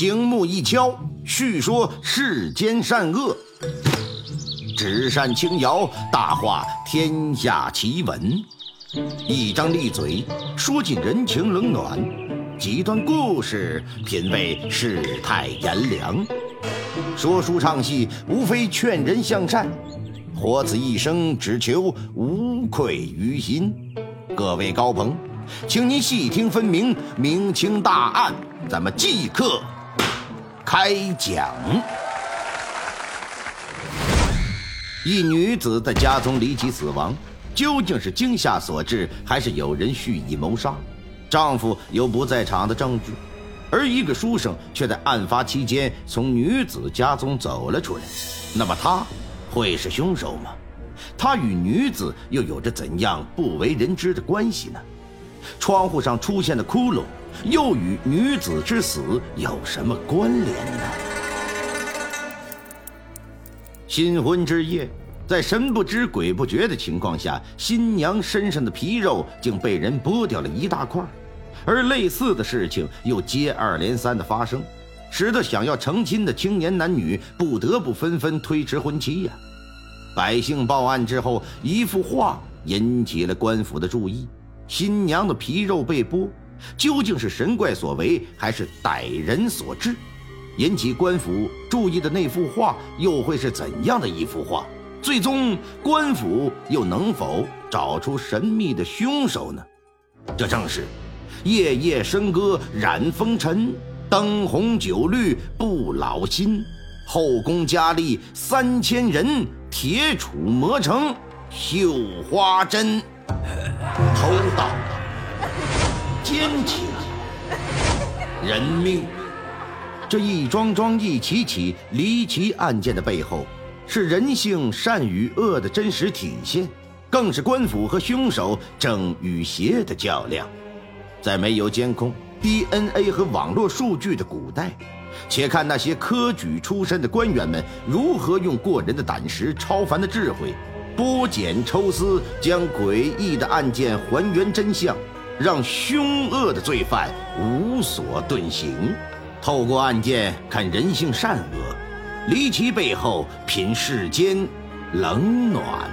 屏幕一敲，叙说世间善恶，纸扇轻摇，大话天下奇闻。一张利嘴，说尽人情冷暖；几段故事，品味世态炎凉。说书唱戏，无非劝人向善，活此一生，只求无愧于心。各位高朋，请您细听分明，明清大案，咱们即刻开讲。一女子在家中离奇死亡，究竟是惊吓所致，还是有人蓄意谋杀？丈夫有不在场的证据，而一个书生却在案发期间从女子家中走了出来。那么他会是凶手吗？他与女子又有着怎样不为人知的关系呢？窗户上出现的窟窿，又与女子之死有什么关联呢？新婚之夜，在神不知鬼不觉的情况下，新娘身上的皮肉竟被人剥掉了一大块，而类似的事情又接二连三的发生，使得想要成亲的青年男女不得不纷纷推迟婚期呀。百姓报案之后，一幅画引起了官府的注意。新娘的皮肉被剥，究竟是神怪所为，还是歹人所致？引起官府注意的那幅画，又会是怎样的一幅画？最终，官府又能否找出神秘的凶手呢？这正是夜夜笙歌染风尘，灯红酒绿不老心。后宫佳丽三千人，铁杵磨成绣花针。偷盗、奸情、人命，这一桩桩、一起起离奇案件的背后，是人性善与恶的真实体现，更是官府和凶手正与邪的较量。在没有监控、DNA 和网络数据的古代，且看那些科举出身的官员们如何用过人的胆识、超凡的智慧。剥茧抽丝，将诡异的案件还原真相，让凶恶的罪犯无所遁形。透过案件看人性善恶，离奇背后品世间冷暖。